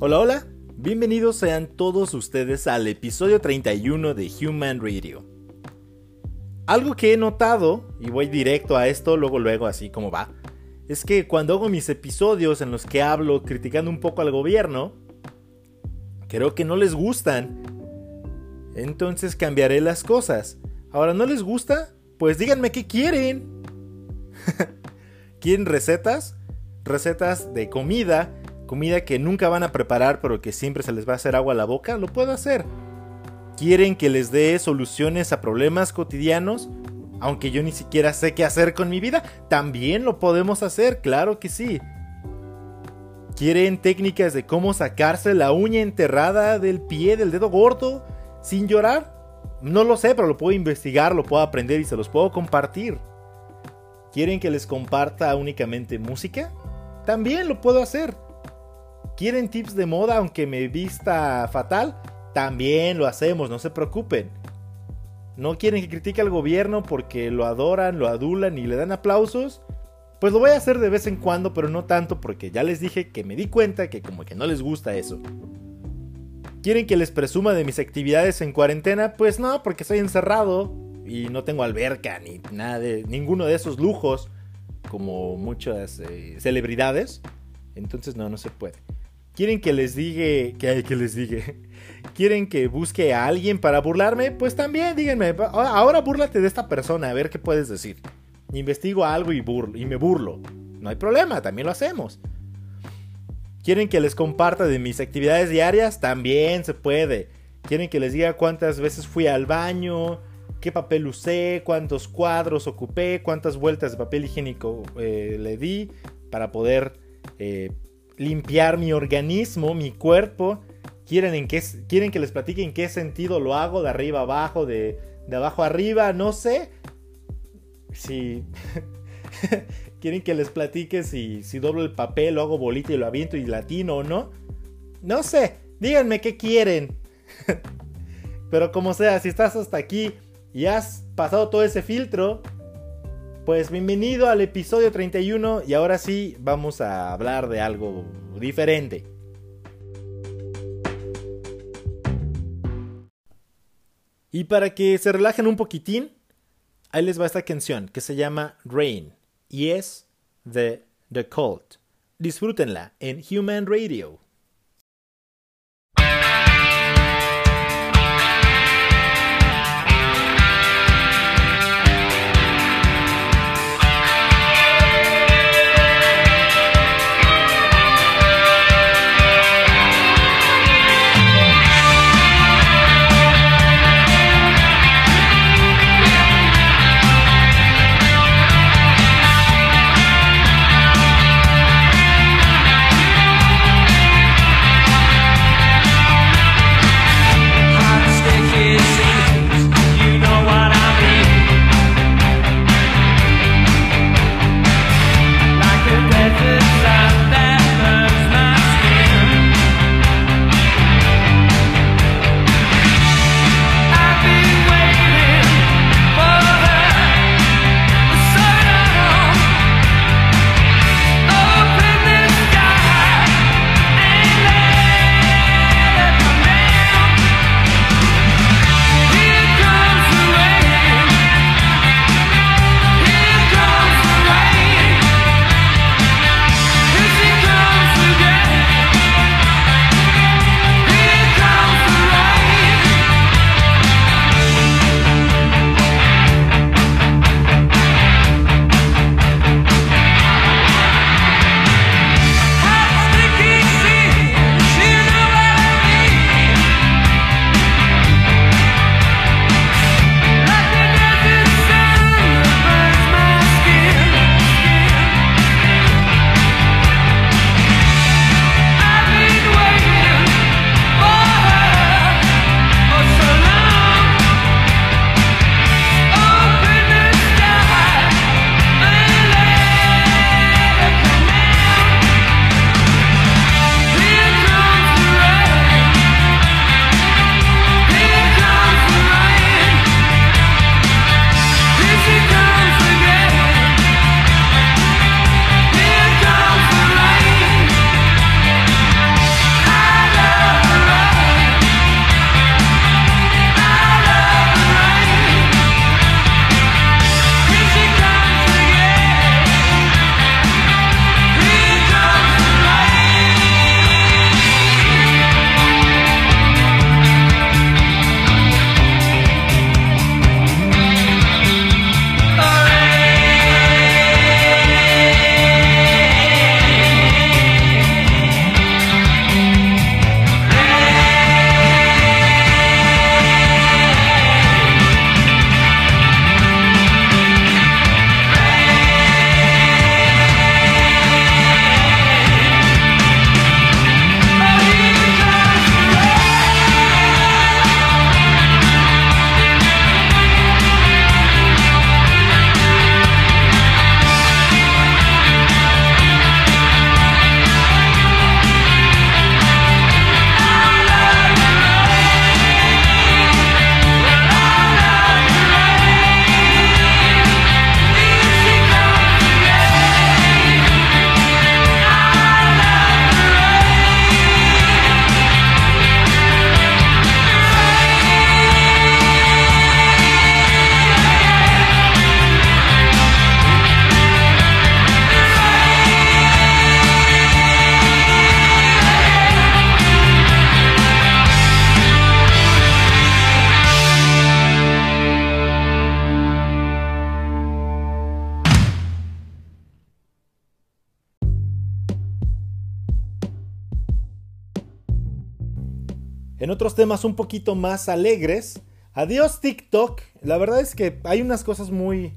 Hola, hola, bienvenidos sean todos ustedes al episodio 31 de Human Radio. Algo que he notado, y voy directo a esto, luego luego así como va, es que cuando hago mis episodios en los que hablo criticando un poco al gobierno, creo que no les gustan. Entonces cambiaré las cosas. Ahora, ¿no les gusta? Pues díganme qué quieren. ¿Quieren recetas? Recetas de comida comida que nunca van a preparar pero que siempre se les va a hacer agua a la boca, lo puedo hacer. ¿Quieren que les dé soluciones a problemas cotidianos? Aunque yo ni siquiera sé qué hacer con mi vida, también lo podemos hacer, claro que sí. ¿Quieren técnicas de cómo sacarse la uña enterrada del pie del dedo gordo sin llorar? No lo sé, pero lo puedo investigar, lo puedo aprender y se los puedo compartir. ¿Quieren que les comparta únicamente música? También lo puedo hacer. ¿Quieren tips de moda aunque me vista fatal? También lo hacemos, no se preocupen. ¿No quieren que critique al gobierno porque lo adoran, lo adulan y le dan aplausos? Pues lo voy a hacer de vez en cuando, pero no tanto porque ya les dije que me di cuenta que como que no les gusta eso. ¿Quieren que les presuma de mis actividades en cuarentena? Pues no, porque estoy encerrado y no tengo alberca ni nada de ninguno de esos lujos como muchas eh, celebridades. Entonces no, no se puede. ¿Quieren que les diga, que, que les diga? ¿Quieren que busque a alguien para burlarme? Pues también díganme, ahora búrlate de esta persona, a ver qué puedes decir. Investigo algo y, y me burlo. No hay problema, también lo hacemos. ¿Quieren que les comparta de mis actividades diarias? También se puede. ¿Quieren que les diga cuántas veces fui al baño? ¿Qué papel usé? ¿Cuántos cuadros ocupé? ¿Cuántas vueltas de papel higiénico eh, le di? Para poder eh, limpiar mi organismo, mi cuerpo. Quieren, en qué, quieren que les platique en qué sentido lo hago, de arriba abajo, de, de abajo arriba, no sé. Si quieren que les platique si, si doblo el papel, lo hago bolita y lo aviento y latino o no. No sé, díganme qué quieren. Pero como sea, si estás hasta aquí y has pasado todo ese filtro, pues bienvenido al episodio 31 y ahora sí vamos a hablar de algo diferente. Y para que se relajen un poquitín, ahí les va esta canción que se llama Rain y es de The Cult. Disfrútenla en Human Radio. Un poquito más alegres, adiós TikTok. La verdad es que hay unas cosas muy,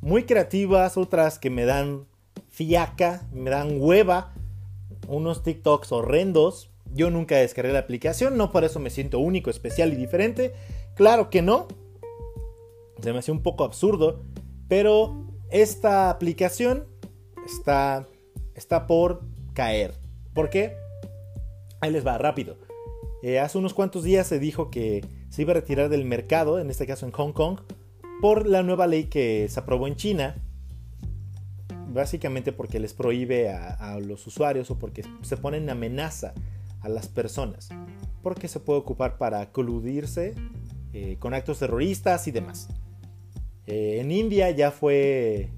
muy creativas, otras que me dan fiaca, me dan hueva, unos TikToks horrendos. Yo nunca descargué la aplicación, no por eso me siento único, especial y diferente. Claro que no. Se me hace un poco absurdo, pero esta aplicación está, está por caer. ¿Por qué? Ahí les va, rápido. Eh, hace unos cuantos días se dijo que se iba a retirar del mercado, en este caso en Hong Kong, por la nueva ley que se aprobó en China. Básicamente porque les prohíbe a, los usuarios o porque se pone en amenaza a las personas. Porque se puede ocupar para coludirse eh, con actos terroristas y demás. Eh, en India ya fue,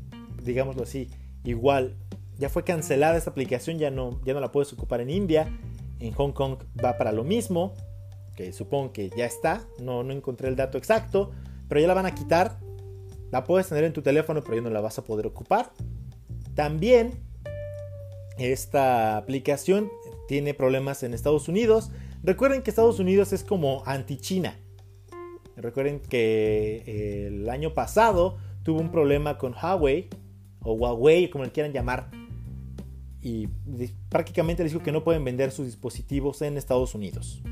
digámoslo así, igual, ya fue cancelada esta aplicación, ya no, ya no la puedes ocupar en India. En Hong Kong va para lo mismo, que supongo que ya está, no, no encontré el dato exacto, pero ya la van a quitar. La puedes tener en tu teléfono, pero ya no la vas a poder ocupar. También esta aplicación tiene problemas en Estados Unidos. Recuerden que Estados Unidos es como anti-China. Recuerden que eh, el año pasado tuvo un problema con Huawei, o Huawei, como le quieran llamar, y prácticamente les dijo que no pueden vender sus dispositivos en Estados Unidos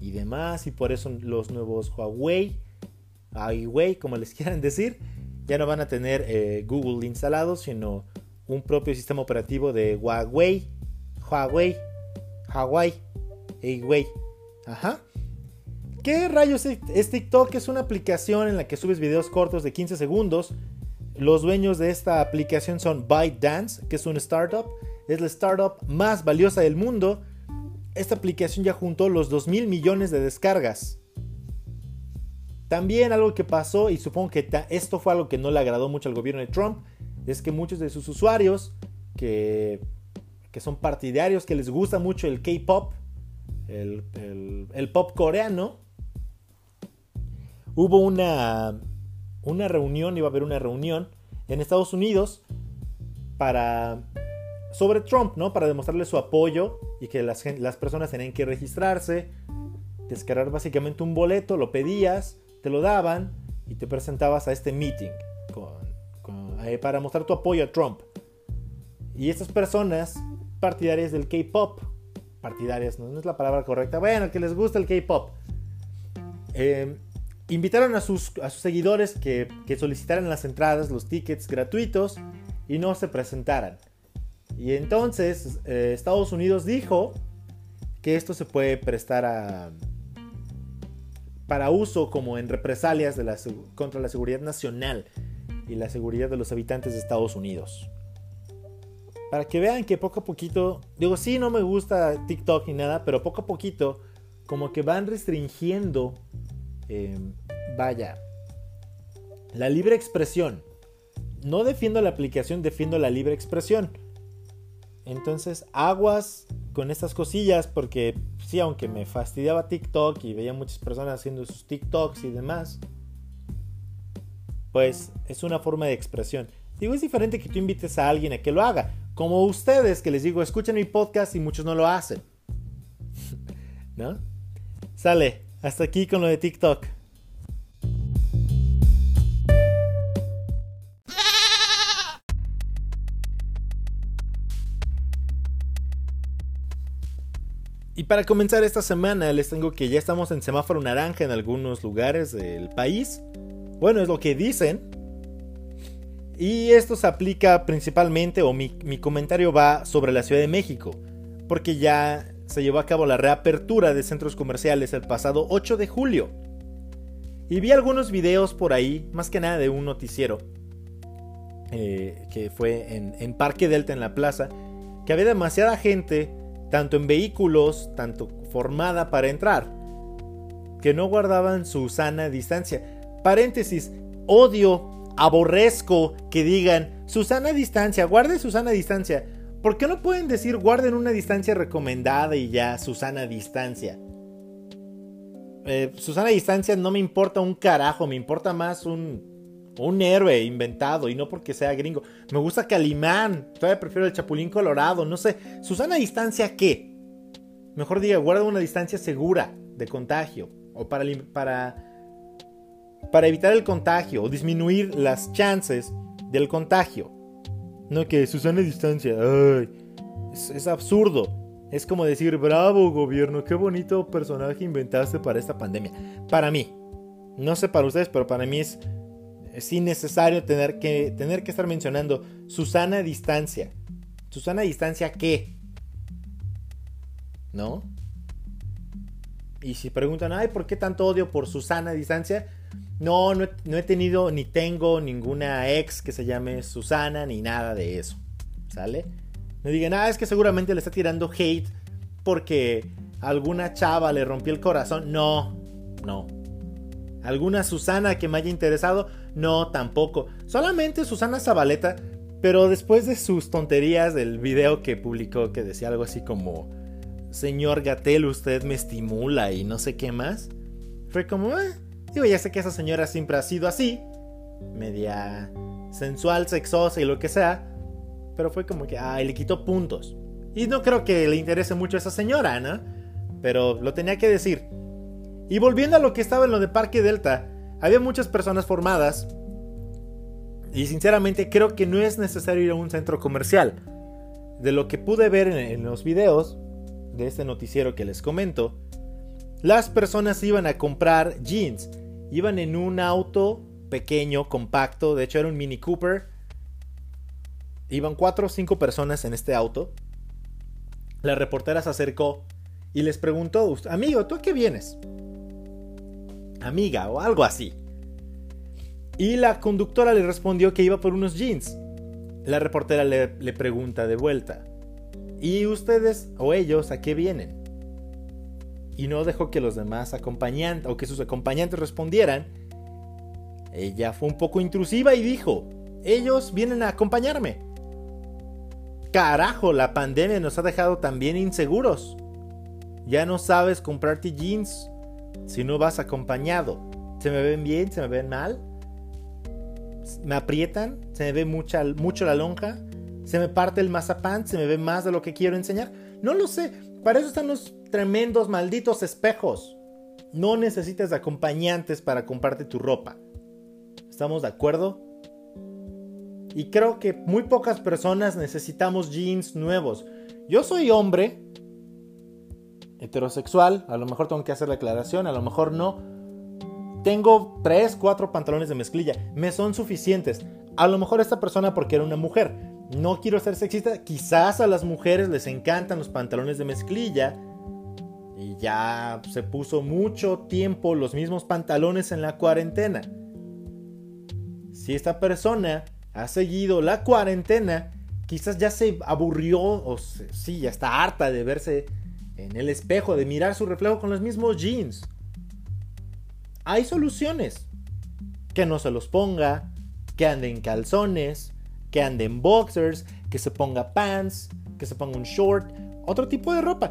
y demás, y por eso los nuevos Huawei, Huawei, como les quieran decir, ya no van a tener eh, Google instalado, sino un propio sistema operativo de Huawei, Huawei, Huawei, Huawei, ajá. ¿Qué rayos es TikTok? Es una aplicación en la que subes videos cortos de 15 segundos. Los dueños de esta aplicación son ByteDance, que es una startup. Es la startup más valiosa del mundo. Esta aplicación ya juntó los 2 mil millones de descargas. También algo que pasó, y supongo que esto fue algo que no le agradó mucho al gobierno de Trump, es que muchos de sus usuarios que, que son partidarios, que les gusta mucho el K-Pop, el, el pop coreano, hubo una, una reunión, iba a haber una reunión en Estados Unidos para sobre Trump, ¿no? Para demostrarle su apoyo y que las, personas tenían que registrarse, descargar básicamente un boleto, lo pedías, te lo daban y te presentabas a este meeting eh, para mostrar tu apoyo a Trump. Y estas personas partidarias del K-pop, partidarias, ¿no? es la palabra correcta, bueno, que les gusta el K-pop, eh, invitaron a sus, a sus seguidores que, solicitaran las entradas, los tickets gratuitos y no se presentaran. Y entonces eh, Estados Unidos dijo que esto se puede prestar a, para uso como en represalias contra la seguridad nacional y la seguridad de los habitantes de Estados Unidos. Para que vean que poco a poquito, digo, sí, no me gusta TikTok ni nada, pero poco a poquito, como que van restringiendo Em, vaya, la libre expresión. No defiendo la aplicación, defiendo la libre expresión. Entonces, aguas con estas cosillas porque sí, aunque me fastidiaba TikTok y veía muchas personas haciendo sus TikToks y demás, pues es una forma de expresión. Digo, es diferente que tú invites a alguien a que lo haga. Como ustedes que les digo, escuchen mi podcast y muchos no lo hacen. ¿No? Sale. Hasta aquí con lo de TikTok. Y para comenzar esta semana les tengo que ya estamos en semáforo naranja en algunos lugares del país. Bueno, es lo que dicen. Y esto se aplica principalmente, o mi, comentario va sobre la Ciudad de México. Porque ya se llevó a cabo la reapertura de centros comerciales el pasado 8 de julio. Y vi algunos videos por ahí, más que nada de un noticiero, eh, que fue en, Parque Delta en la plaza, que había demasiada gente, tanto en vehículos, tanto formada para entrar, que no guardaban su sana distancia. Paréntesis, odio, aborrezco que digan, su sana distancia, guarde su sana distancia. ¿Por qué no pueden decir guarden una distancia recomendada y ya, Susana distancia? Eh, Susana distancia no me importa un carajo, me importa más un, un héroe inventado y no porque sea gringo. Me gusta Calimán, todavía prefiero el Chapulín Colorado, no sé. Susana distancia qué? Mejor diga, guarda una distancia segura, de contagio o para, para, para evitar el contagio o disminuir las chances del contagio. No que Susana distancia, ay, es, absurdo. Es como decir, bravo gobierno, qué bonito personaje inventaste para esta pandemia. Para mí, no sé para ustedes, pero para mí es, es innecesario tener que, tener que estar mencionando Susana distancia. ¿Susana distancia qué? ¿No? Y si preguntan, ay, ¿por qué tanto odio por Susana distancia? No, no he, tenido ni tengo ninguna ex que se llame Susana ni nada de eso. ¿Sale? No digan, ah, es que seguramente le está tirando hate porque alguna chava le rompió el corazón. No, no. ¿Alguna Susana que me haya interesado? No, tampoco. Solamente Susana Zabaleta. Pero después de sus tonterías del video que publicó que decía algo así como, Señor Gatel, usted me estimula y no sé qué más. Fue como, eh, Digo, ya sé que esa señora siempre ha sido así, media sensual, sexosa y lo que sea, pero fue como que, ay, le quitó puntos. Y no creo que le interese mucho a esa señora, ¿no? Pero lo tenía que decir. Y volviendo a lo que estaba en lo de Parque Delta, había muchas personas formadas. Y sinceramente creo que no es necesario ir a un centro comercial. De lo que pude ver en, los videos de este noticiero que les comento, las personas iban a comprar jeans. Iban en un auto pequeño, compacto. De hecho, era un Mini Cooper. Iban cuatro o cinco personas en este auto. La reportera se acercó y les preguntó, amigo, ¿tú a qué vienes? Amiga o algo así. Y la conductora le respondió que iba por unos jeans. La reportera le, pregunta de vuelta, ¿y ustedes o ellos a qué vienen? y no dejó que los demás acompañantes o que sus acompañantes respondieran, ella fue un poco intrusiva y dijo, ellos vienen a acompañarme. Carajo, la pandemia nos ha dejado también inseguros. Ya no sabes comprarte jeans si no vas acompañado. ¿Se me ven bien? ¿Se me ven mal? ¿Me aprietan? ¿Se me ve mucho la lonja? ¿Se me parte el mazapán? ¿Se me ve más de lo que quiero enseñar? No lo sé. Para eso están los tremendos malditos espejos. No necesitas acompañantes para comprarte tu ropa. ¿Estamos de acuerdo? Y creo que muy pocas personas necesitamos jeans nuevos. Yo soy hombre, heterosexual, a lo mejor tengo que hacer la aclaración, a lo mejor no. Tengo 3, 4 pantalones de mezclilla, me son suficientes. A lo mejor esta persona porque era una mujer. No quiero ser sexista, quizás a las mujeres les encantan los pantalones de mezclilla y ya se puso mucho tiempo los mismos pantalones en la cuarentena. Si esta persona ha seguido la cuarentena, quizás ya se aburrió o sí, ya está harta de verse en el espejo, de mirar su reflejo con los mismos jeans. Hay soluciones. Que no se los ponga, que ande en calzones, que ande en boxers, que se ponga pants, que se ponga un short, otro tipo de ropa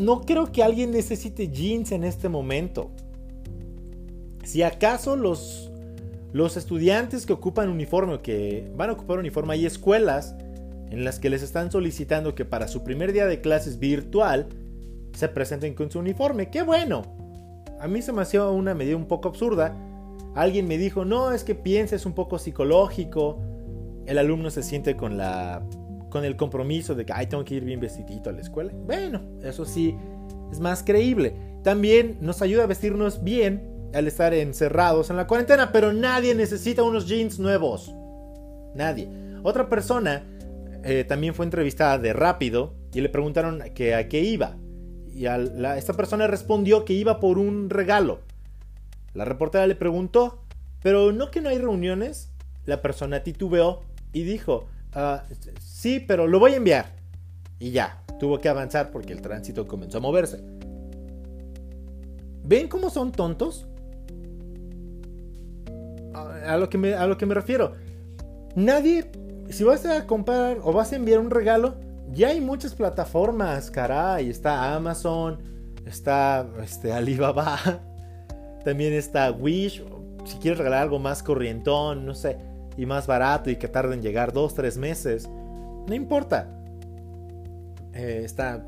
no creo que alguien necesite jeans en este momento. Si acaso los, los estudiantes que ocupan uniforme o que van a ocupar uniforme, hay escuelas en las que les están solicitando que para su primer día de clases virtual se presenten con su uniforme. ¡Qué bueno! A mí se me hacía una medida un poco absurda. Alguien me dijo, no, es que pienses un poco psicológico. El alumno se siente con la con el compromiso de que, ay, tengo que ir bien vestidito a la escuela. Bueno, eso sí es más creíble. También nos ayuda a vestirnos bien al estar encerrados en la cuarentena, pero nadie necesita unos jeans nuevos. Nadie. Otra persona eh, también fue entrevistada de rápido y le preguntaron a qué iba. Y a esta persona respondió que iba por un regalo. La reportera le preguntó, pero no que no hay reuniones. La persona titubeó y dijo, Ah, sí, pero lo voy a enviar. Y ya, tuvo que avanzar porque el tránsito comenzó a moverse. ¿Ven cómo son tontos? A, lo, que a lo que me refiero. Nadie, si vas a comprar o vas a enviar un regalo, ya hay muchas plataformas, caray. Está Amazon, está este, Alibaba, también está Wish. Si quieres regalar algo más corrientón, no sé y más barato y que tarde en llegar dos, tres meses, no importa. Eh, está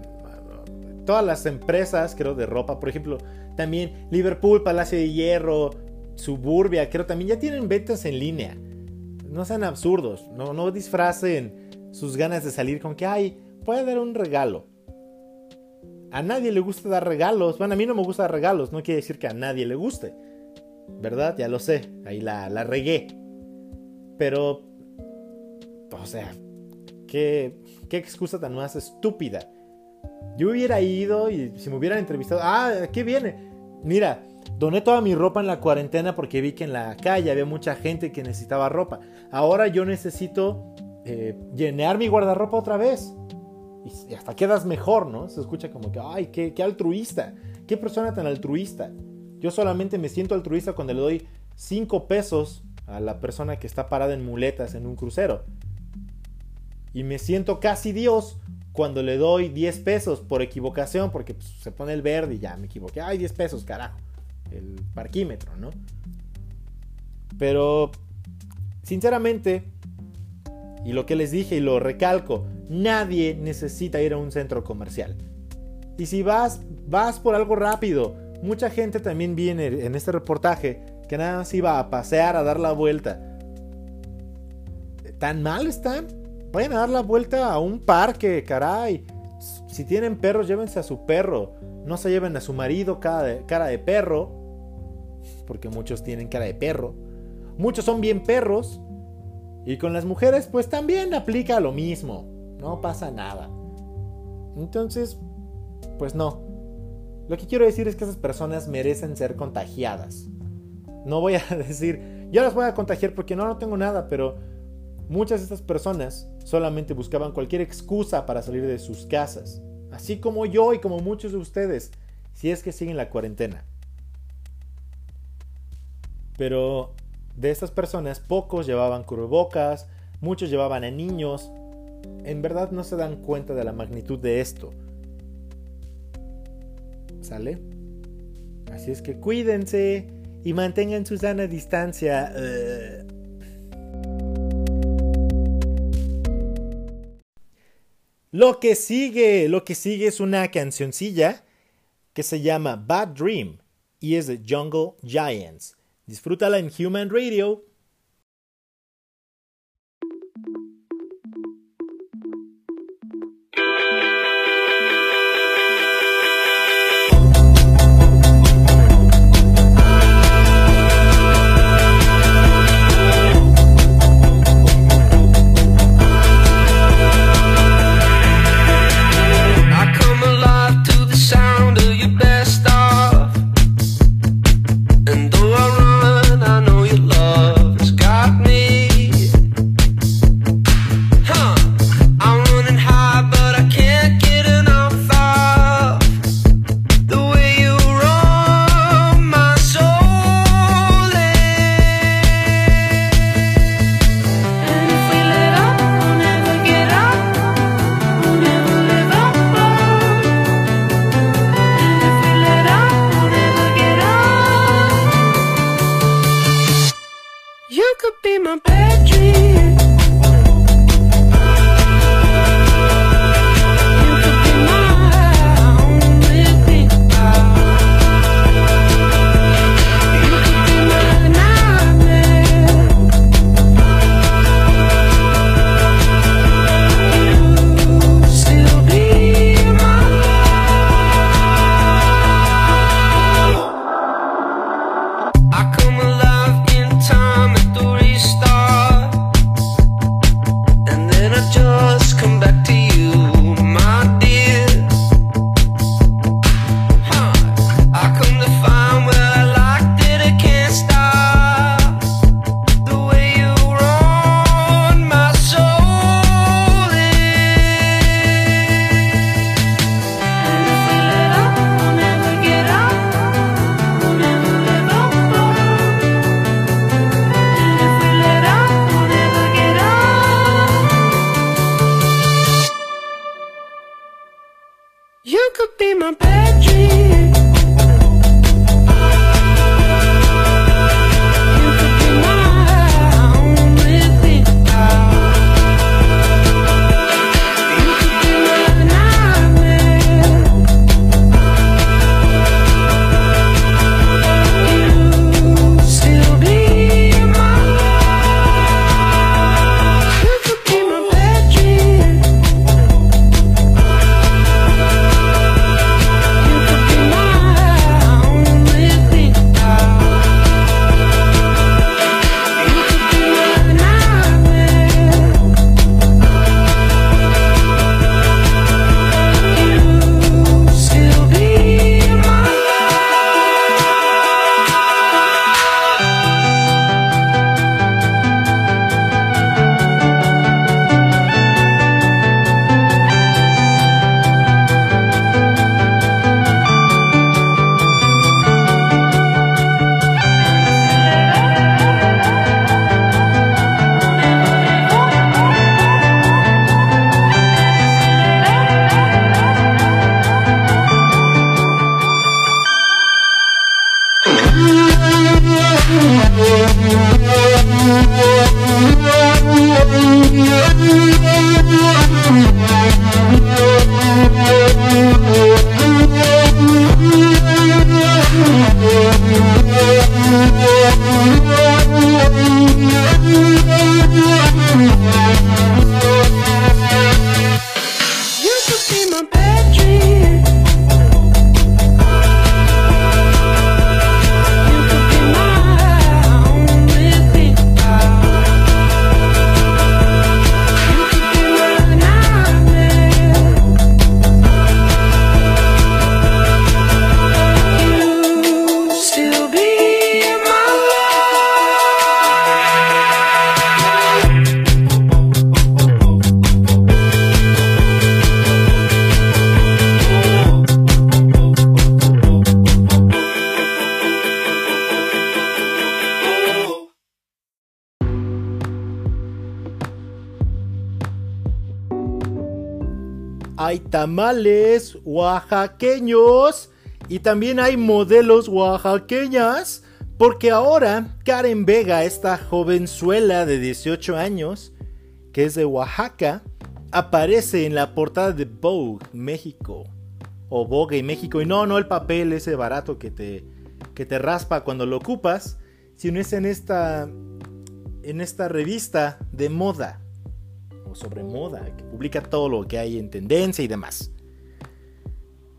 todas las empresas, creo, de ropa, por ejemplo, también Liverpool, Palacio de Hierro, Suburbia, creo, también ya tienen ventas en línea. No sean absurdos, no, no disfracen sus ganas de salir con que, ay, puede dar un regalo. A nadie le gusta dar regalos. Bueno, a mí no me gusta dar regalos, no quiere decir que a nadie le guste. ¿Verdad? Ya lo sé, ahí la, la regué. Pero, o sea, qué, qué excusa tan más estúpida. Yo hubiera ido y si me hubieran entrevistado, ah, ¿qué viene? Mira, doné toda mi ropa en la cuarentena porque vi que en la calle había mucha gente que necesitaba ropa. Ahora yo necesito eh, llenar mi guardarropa otra vez. Y, hasta quedas mejor, ¿no? Se escucha como que, ay, qué, altruista. Qué persona tan altruista. Yo solamente me siento altruista cuando le doy 5 pesos a la persona que está parada en muletas en un crucero. Y me siento casi Dios cuando le doy 10 pesos por equivocación, porque pues, se pone el verde y ya me equivoqué. Ay, 10 pesos, carajo. El parquímetro, ¿no? Pero, sinceramente, y lo que les dije y lo recalco, nadie necesita ir a un centro comercial. Y si vas, vas por algo rápido. Mucha gente también viene en este reportaje que nada más iba a pasear, a dar la vuelta. ¿Tan mal están? Vayan a dar la vuelta a un parque, caray. Si tienen perros, llévense a su perro. No se lleven a su marido cara de, cara de perro. Porque muchos tienen cara de perro. Muchos son bien perros. Y con las mujeres, pues también aplica lo mismo. No pasa nada. Entonces, pues no. Lo que quiero decir es que esas personas merecen ser contagiadas. No voy a decir, yo las voy a contagiar porque no, no tengo nada, pero muchas de estas personas solamente buscaban cualquier excusa para salir de sus casas. Así como yo y como muchos de ustedes, si es que siguen la cuarentena. Pero de estas personas, pocos llevaban cubrebocas, muchos llevaban a niños. En verdad no se dan cuenta de la magnitud de esto. ¿Sale? Así es que cuídense y mantengan su sana distancia. Eh. Lo que sigue, lo que sigue es una cancioncilla que se llama Bad Dream y es de Jungle Giants. Disfrútala en Human Radio tamales oaxaqueños y también hay modelos oaxaqueñas. Porque ahora Karen Vega, esta jovenzuela de 18 años, que es de Oaxaca, aparece en la portada de Vogue México. O Vogue México. Y no, no el papel ese barato que te, que te raspa cuando lo ocupas, sino es en esta, en esta revista de moda sobre moda, que publica todo lo que hay en tendencia y demás.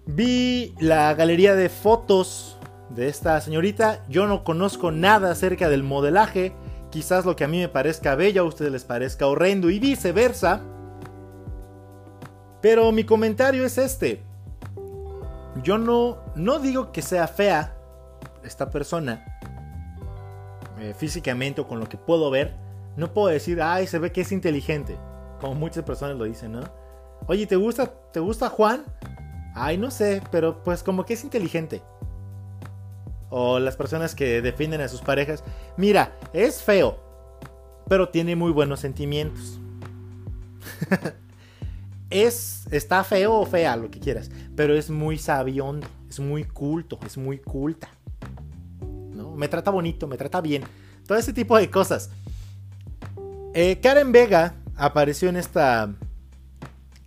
Vi la galería de fotos de esta señorita. Yo no conozco nada acerca del modelaje. Quizás lo que a mí me parezca bello a ustedes les parezca horrendo y viceversa. Pero mi comentario es este. Yo no, no digo que sea fea esta persona. Eh, físicamente o con lo que puedo ver. No puedo decir, ay, se ve que es inteligente. Como muchas personas lo dicen, ¿no? Oye, ¿te gusta, ¿te gusta Juan? Ay, no sé, pero pues como que es inteligente. O las personas que defienden a sus parejas. Mira, es feo, pero tiene muy buenos sentimientos. es, está feo o fea, lo que quieras, pero es muy sabiondo, es muy culto, es muy culta. ¿no? Me trata bonito, me trata bien. Todo ese tipo de cosas. Eh, Karen Vega apareció en esta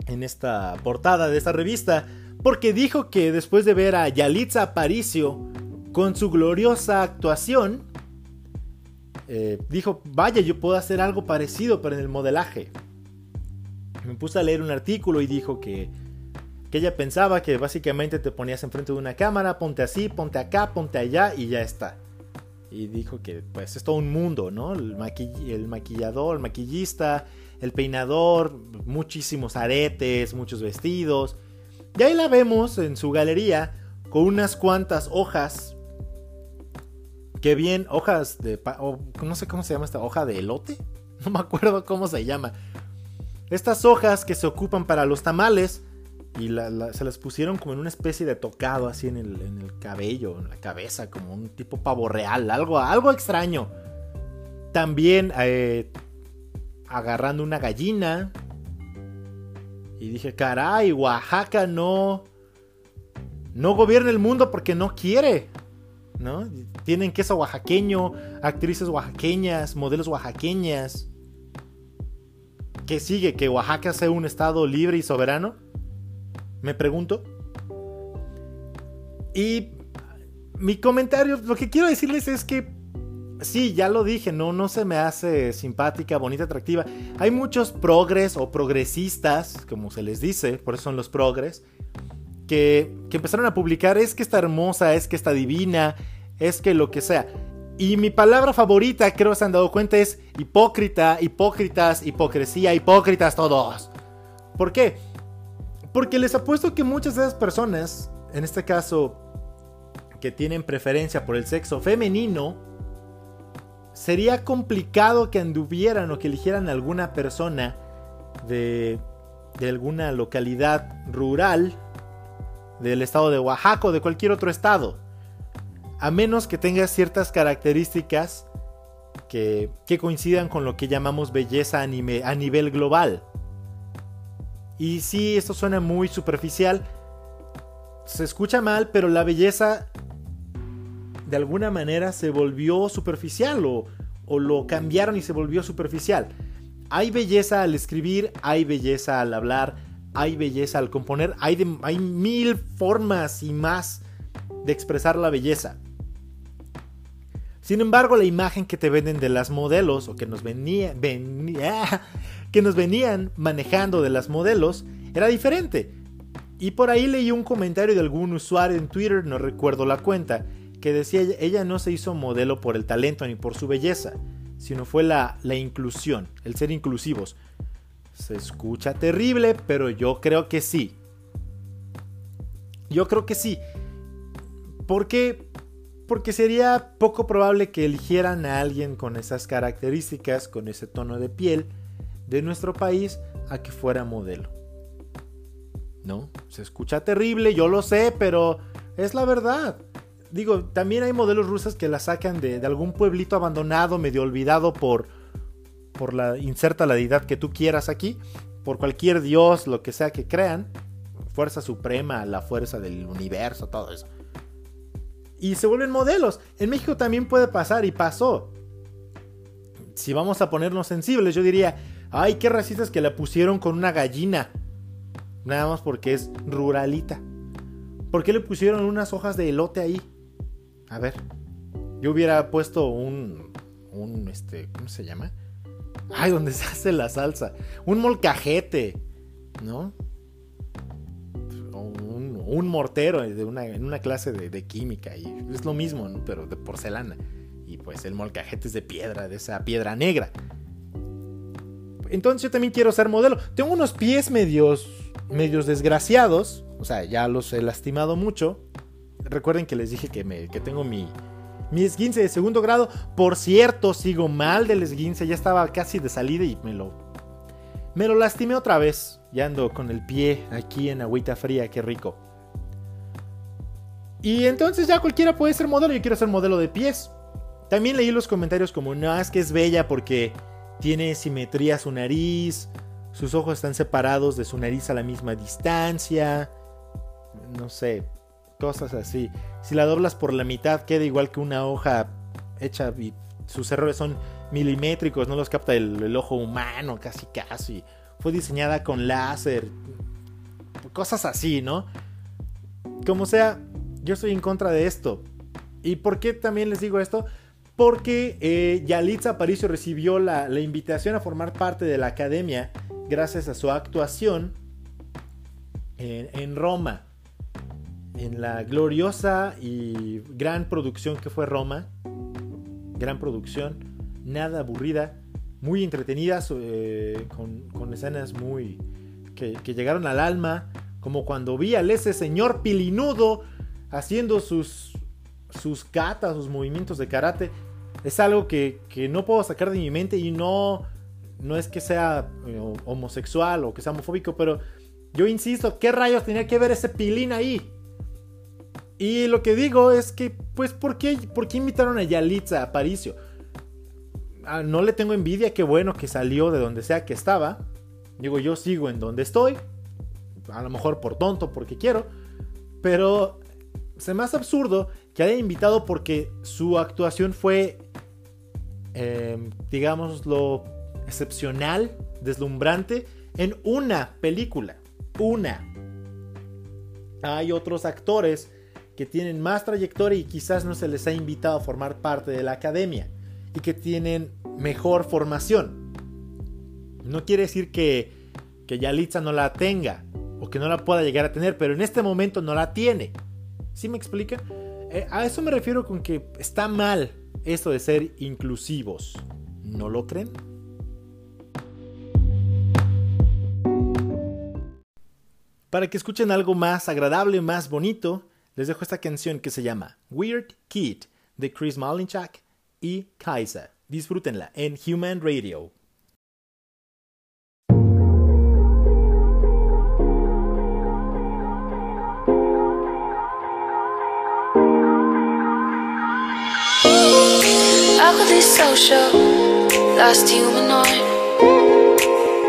en esta portada de esta revista porque dijo que después de ver a Yalitza Aparicio con su gloriosa actuación, eh, dijo, vaya, yo puedo hacer algo parecido pero en el modelaje. Me puse a leer un artículo y dijo que, que ella pensaba que básicamente te ponías enfrente de una cámara, ponte así, ponte acá, ponte allá y ya está. Y dijo que pues es todo un mundo, ¿no? El, el maquillador, el maquillista, el peinador, muchísimos aretes, muchos vestidos. Y ahí la vemos en su galería con unas cuantas hojas. Que bien, hojas de... no sé cómo se llama esta hoja de elote. No me acuerdo cómo se llama. Estas hojas que se ocupan para los tamales. Y se las pusieron como en una especie de tocado así en el, cabello, en la cabeza, como un tipo pavo real, algo, algo extraño. También eh, agarrando una gallina. Y dije, caray, Oaxaca no. No gobierna el mundo porque no quiere. ¿No? Tienen queso oaxaqueño, actrices oaxaqueñas, modelos oaxaqueñas. ¿Qué sigue? ¿Que Oaxaca sea un estado libre y soberano? Me pregunto. Y mi comentario, lo que quiero decirles es que sí, ya lo dije, no, no se me hace simpática, bonita, atractiva. Hay muchos progres o progresistas, como se les dice, por eso son los progres, que, que empezaron a publicar, es que está hermosa, es que está divina, es que lo que sea. Y mi palabra favorita, creo que se han dado cuenta, es hipócrita, hipócritas, hipocresía, hipócritas todos. ¿Por qué? Porque les apuesto que muchas de esas personas, en este caso, que tienen preferencia por el sexo femenino, sería complicado que anduvieran o que eligieran alguna persona de, de alguna localidad rural del estado de Oaxaca o de cualquier otro estado. A menos que tenga ciertas características que, coincidan con lo que llamamos belleza a nivel global. Y sí, esto suena muy superficial. Se escucha mal, pero la belleza de alguna manera se volvió superficial o, lo cambiaron y se volvió superficial. Hay belleza al escribir, hay belleza al hablar, hay belleza al componer, hay, hay mil formas y más de expresar la belleza. Sin embargo, la imagen que te venden de las modelos o que nos, venía, que nos venían manejando de las modelos era diferente. Y por ahí leí un comentario de algún usuario en Twitter, no recuerdo la cuenta, que decía ella no se hizo modelo por el talento ni por su belleza, sino fue la, la inclusión, el ser inclusivos. Se escucha terrible, pero yo creo que sí. Yo creo que sí. ¿Por qué? Porque sería poco probable que eligieran a alguien con esas características, con ese tono de piel de nuestro país a que fuera modelo. ¿No? Se escucha terrible, yo lo sé, pero es la verdad. Digo, también hay modelos rusas que la sacan de, algún pueblito abandonado, medio olvidado por, por la... Inserta la deidad que tú quieras aquí, por cualquier dios, lo que sea que crean. Fuerza suprema, la fuerza del universo, todo eso y se vuelven modelos. En México también puede pasar y pasó. Si vamos a ponernos sensibles, yo diría, ay, qué racistas que la pusieron con una gallina. Nada más porque es ruralita. ¿Por qué le pusieron unas hojas de elote ahí? A ver, yo hubiera puesto un, un, este, ¿cómo se llama? Ay, donde se hace la salsa. Un molcajete, ¿no? un mortero de una, en una clase de, química y es lo mismo, pero de porcelana. Y pues el molcajete es de piedra, de esa piedra negra. Entonces yo también quiero ser modelo. Tengo unos pies medios, medios desgraciados, o sea, ya los he lastimado mucho. Recuerden que les dije que, me, que tengo mi, mi esguince de segundo grado. Por cierto, sigo mal del esguince, ya estaba casi de salida y me lo, me lo lastimé otra vez. Ya ando con el pie aquí en agüita fría, qué rico. Y entonces ya cualquiera puede ser modelo. Yo quiero ser modelo de pies. También leí los comentarios como, no, es que es bella porque tiene simetría su nariz, sus ojos están separados de su nariz a la misma distancia, no sé, cosas así. Si la doblas por la mitad queda igual que una hoja hecha y sus errores son milimétricos, no los capta el, ojo humano, casi casi. Fue diseñada con láser, cosas así, ¿no? Como sea, yo estoy en contra de esto. ¿Y por qué también les digo esto? Porque eh, Yalitza Aparicio recibió la, invitación a formar parte de la academia gracias a su actuación en, Roma. En la gloriosa y gran producción que fue Roma. Gran producción, nada aburrida, muy entretenida, eh, con, escenas muy que, que, llegaron al alma, como cuando vi al ese señor pilinudo haciendo sus, sus katas, sus movimientos de karate. Es algo que, no puedo sacar de mi mente y no, no es que sea eh, homosexual o que sea homofóbico, pero yo insisto, ¿qué rayos tenía que ver ese pilín ahí? Y lo que digo es que, pues, ¿por qué, por qué invitaron a Yalitza a Paricio? Ah, no le tengo envidia, qué bueno que salió de donde sea que estaba. Digo, yo sigo en donde estoy. A lo mejor por tonto, porque quiero. Pero se me hace absurdo que haya invitado porque su actuación fue, eh, digámoslo, excepcional, deslumbrante en una película. Una. Hay otros actores que tienen más trayectoria y quizás no se les ha invitado a formar parte de la academia y que tienen mejor formación. No quiere decir que, que Yalitza no la tenga o que no la pueda llegar a tener, pero en este momento no la tiene. ¿Sí me explica? Eh, a eso me refiero con que está mal esto de ser inclusivos. ¿No lo creen? Para que escuchen algo más agradable, más bonito, les dejo esta canción que se llama Weird Kid de Chris Malinchak y Kaisa. Disfrútenla en Human Radio. awkwardly social, lost humanoid.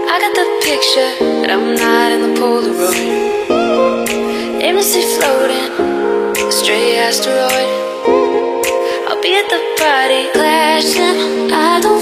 I got the picture, but I'm not in the Polaroid. Aimlessly floating, Stray asteroid. I'll be at the party clashing I don't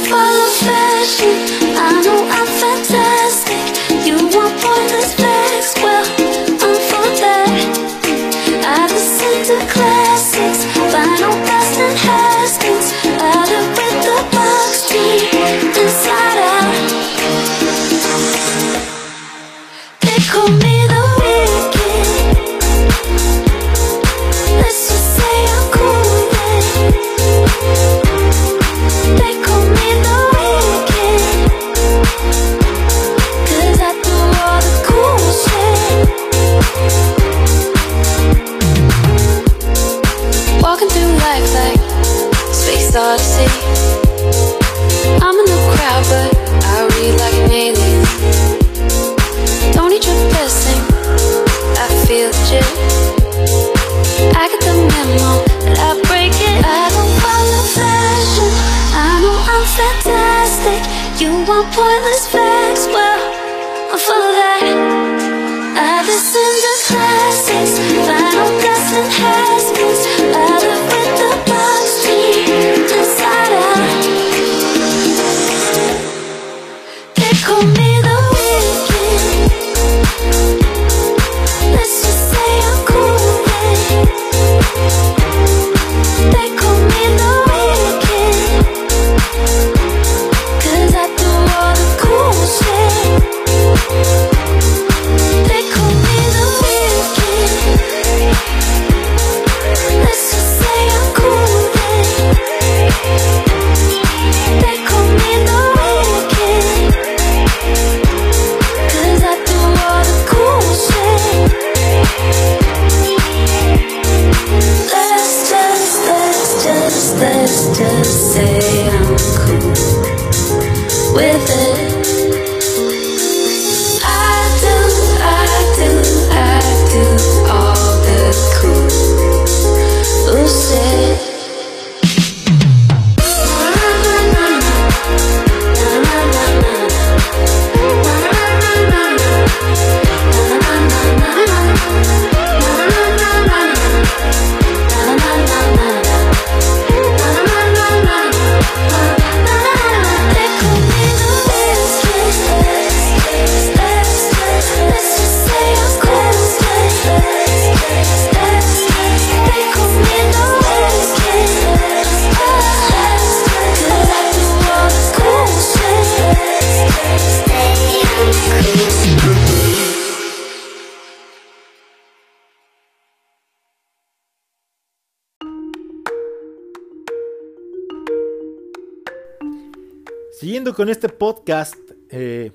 Siguiendo con este podcast eh,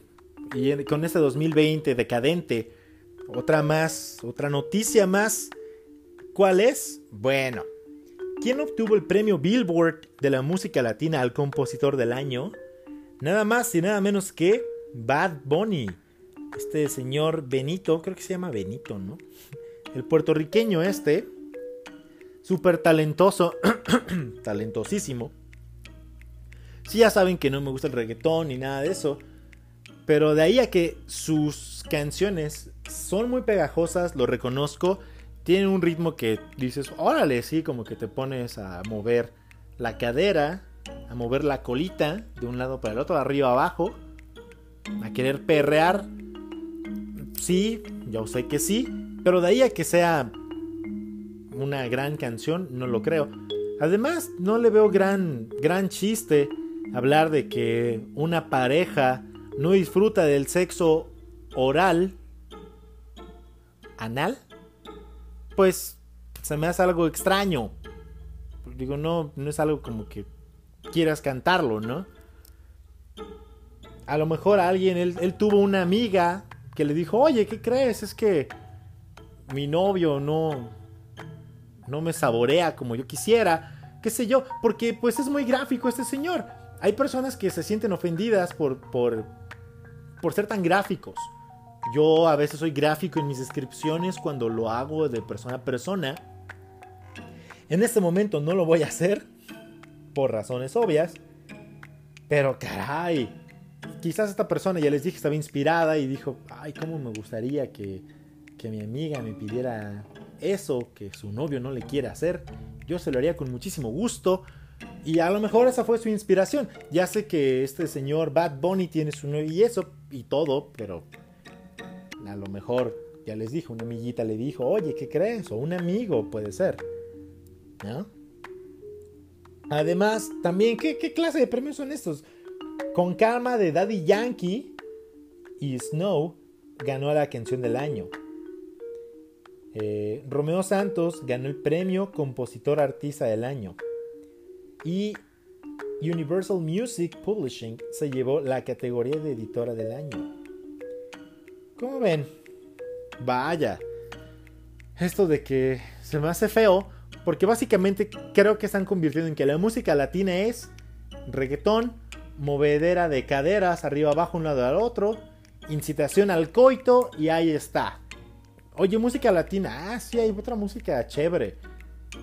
y con este 2020 decadente, otra más, otra noticia más. ¿Cuál es? Bueno, ¿quién obtuvo el premio Billboard de la música latina al compositor del año? Nada más y nada menos que Bad Bunny. Este señor Benito, creo que se llama Benito, ¿no? El puertorriqueño este, súper talentoso, talentosísimo Sí, ya saben que no me gusta el reggaetón ni nada de eso. Pero de ahí a que sus canciones son muy pegajosas, lo reconozco. Tienen un ritmo que dices, órale, sí, como que te pones a mover la cadera, a mover la colita de un lado para el otro, de arriba abajo, a querer perrear. Sí, yo sé que sí, pero de ahí a que sea una gran canción, no lo creo. Además, no le veo gran, gran chiste hablar de que una pareja no disfruta del sexo oral, anal, pues se me hace algo extraño. Digo, no, no es algo como que quieras cantarlo, ¿no? A lo mejor alguien, él, él tuvo una amiga que le dijo, oye, ¿qué crees? Es que mi novio no, no me saborea como yo quisiera, qué sé yo, porque pues es muy gráfico este señor hay personas que se sienten ofendidas por, por, por ser tan gráficos. Yo a veces soy gráfico en mis descripciones cuando lo hago de persona a persona. En este momento no lo voy a hacer por razones obvias. Pero caray, quizás esta persona, ya les dije, estaba inspirada y dijo, ay, cómo me gustaría que, que mi amiga me pidiera eso que su novio no le quiere hacer. Yo se lo haría con muchísimo gusto Y a lo mejor esa fue su inspiración. Ya sé que este señor Bad Bunny tiene su novio y eso y todo, pero a lo mejor ya les dijo, una amiguita le dijo, oye, ¿qué crees? O un amigo puede ser. ¿No? Además, también, ¿qué, ¿qué, clase de premios son estos? Con calma de Daddy Yankee y Snow ganó la canción del año. Eh, Romeo Santos ganó el premio Compositor Artista del Año. Y Universal Music Publishing se llevó la categoría de Editora del Año. ¿Cómo ven? Vaya. Esto de que se me hace feo, porque básicamente creo que están convirtiendo en que la música latina es reggaetón, movedera de caderas arriba abajo un lado al otro, incitación al coito y ahí está. Oye, música latina. Ah, sí, hay otra música chévere.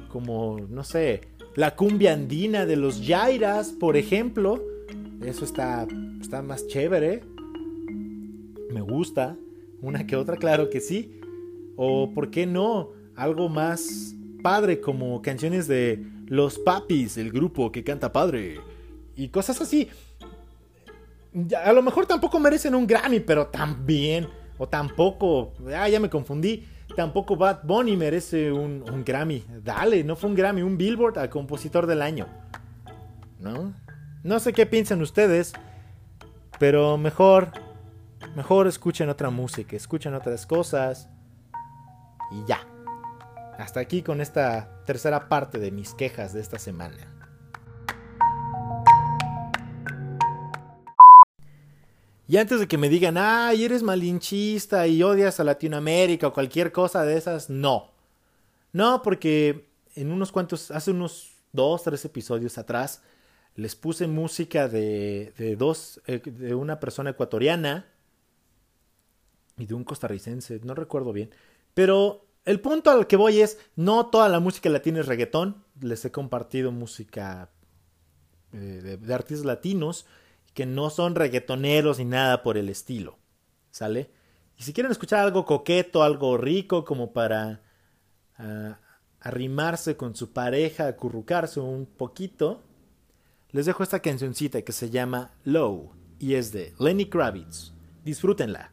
Como, no sé, la cumbia andina de los Jairas, por ejemplo. Eso está, está más chévere. Me gusta. Una que otra, claro que sí. O, ¿por qué no? Algo más padre como canciones de Los Papis, el grupo que canta padre. Y cosas así. A lo mejor tampoco merecen un Grammy, pero también o tampoco, ah, ya me confundí. Tampoco Bad Bunny merece un, Grammy. Dale, no fue un Grammy, un Billboard al compositor del año. ¿No? No sé qué piensan ustedes, pero mejor, mejor escuchen otra música, escuchen otras cosas. Y ya. Hasta aquí con esta tercera parte de mis quejas de esta semana. Y antes de que me digan, ay, eres malinchista y odias a Latinoamérica o cualquier cosa de esas, no. No, porque en unos cuantos, hace unos dos, tres episodios atrás, les puse música de, de dos, eh, de una persona ecuatoriana y de un costarricense, no recuerdo bien. Pero el punto al que voy es, no toda la música latina es reggaetón. Les he compartido música eh, de artistas latinos que no son reggaetoneros ni nada por el estilo. ¿Sale? Y si quieren escuchar algo coqueto, algo rico, como para ah, arrimarse con su pareja, acurrucarse un poquito, les dejo esta cancioncita que se llama Low y es de Lenny Kravitz. Disfrútenla.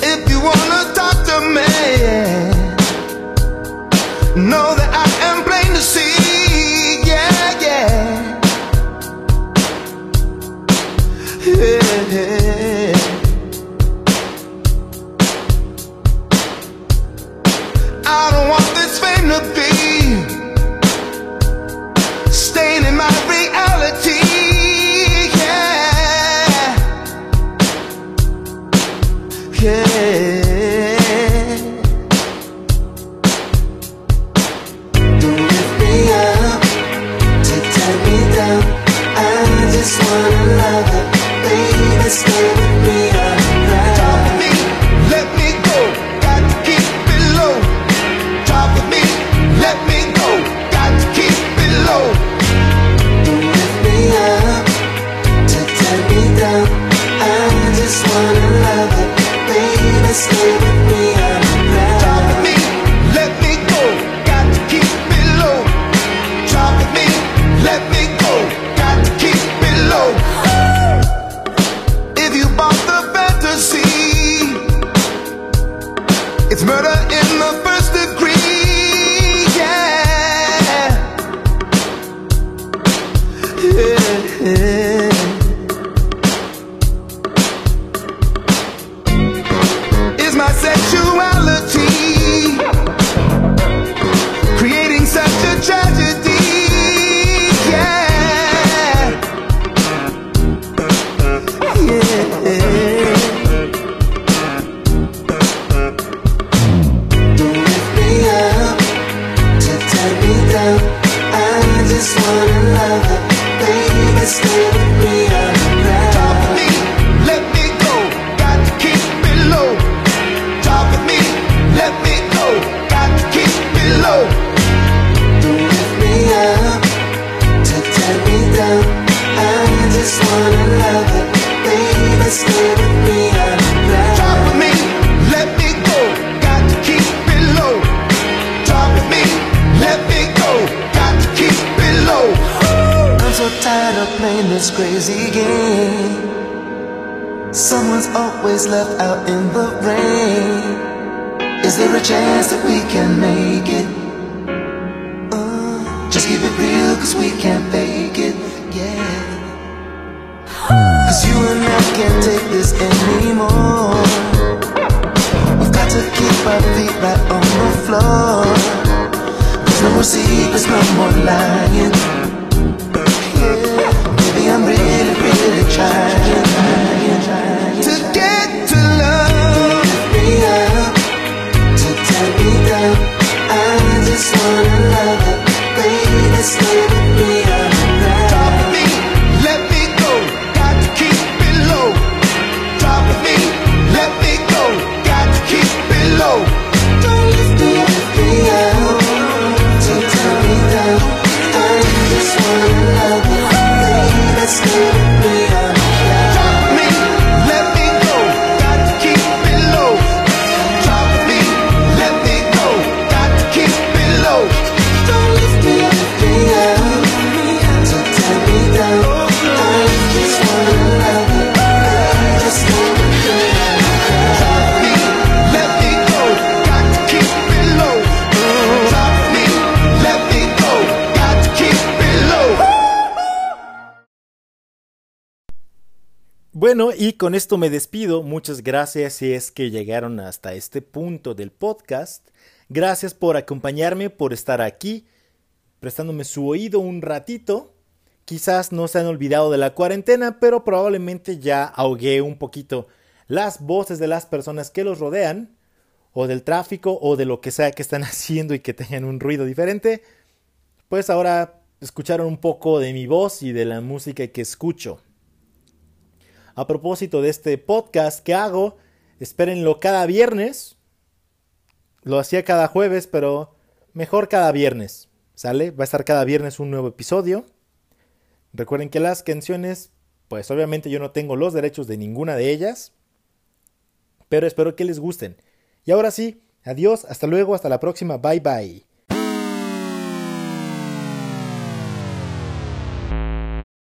If you wanna always left out in the rain. Is there a chance that we can make it? Uh, just keep it real, cause we can't fake it, yeah. Cause you and I can't take this anymore. We've got to keep our feet right on the floor. There's no more secrets, no more lying. Yeah, Maybe I'm really, really trying, Bueno, y con esto me despido. Muchas gracias si es que llegaron hasta este punto del podcast. Gracias por acompañarme, por estar aquí, prestándome su oído un ratito. Quizás no se han olvidado de la cuarentena, pero probablemente ya ahogué un poquito las voces de las personas que los rodean, o del tráfico, o de lo que sea que están haciendo y que tengan un ruido diferente. Pues ahora escucharon un poco de mi voz y de la música que escucho. A propósito de este podcast que hago, espérenlo cada viernes. Lo hacía cada jueves, pero mejor cada viernes. ¿Sale? Va a estar cada viernes un nuevo episodio. Recuerden que las canciones, pues obviamente yo no tengo los derechos de ninguna de ellas. Pero espero que les gusten. Y ahora sí, adiós, hasta luego, hasta la próxima, bye bye.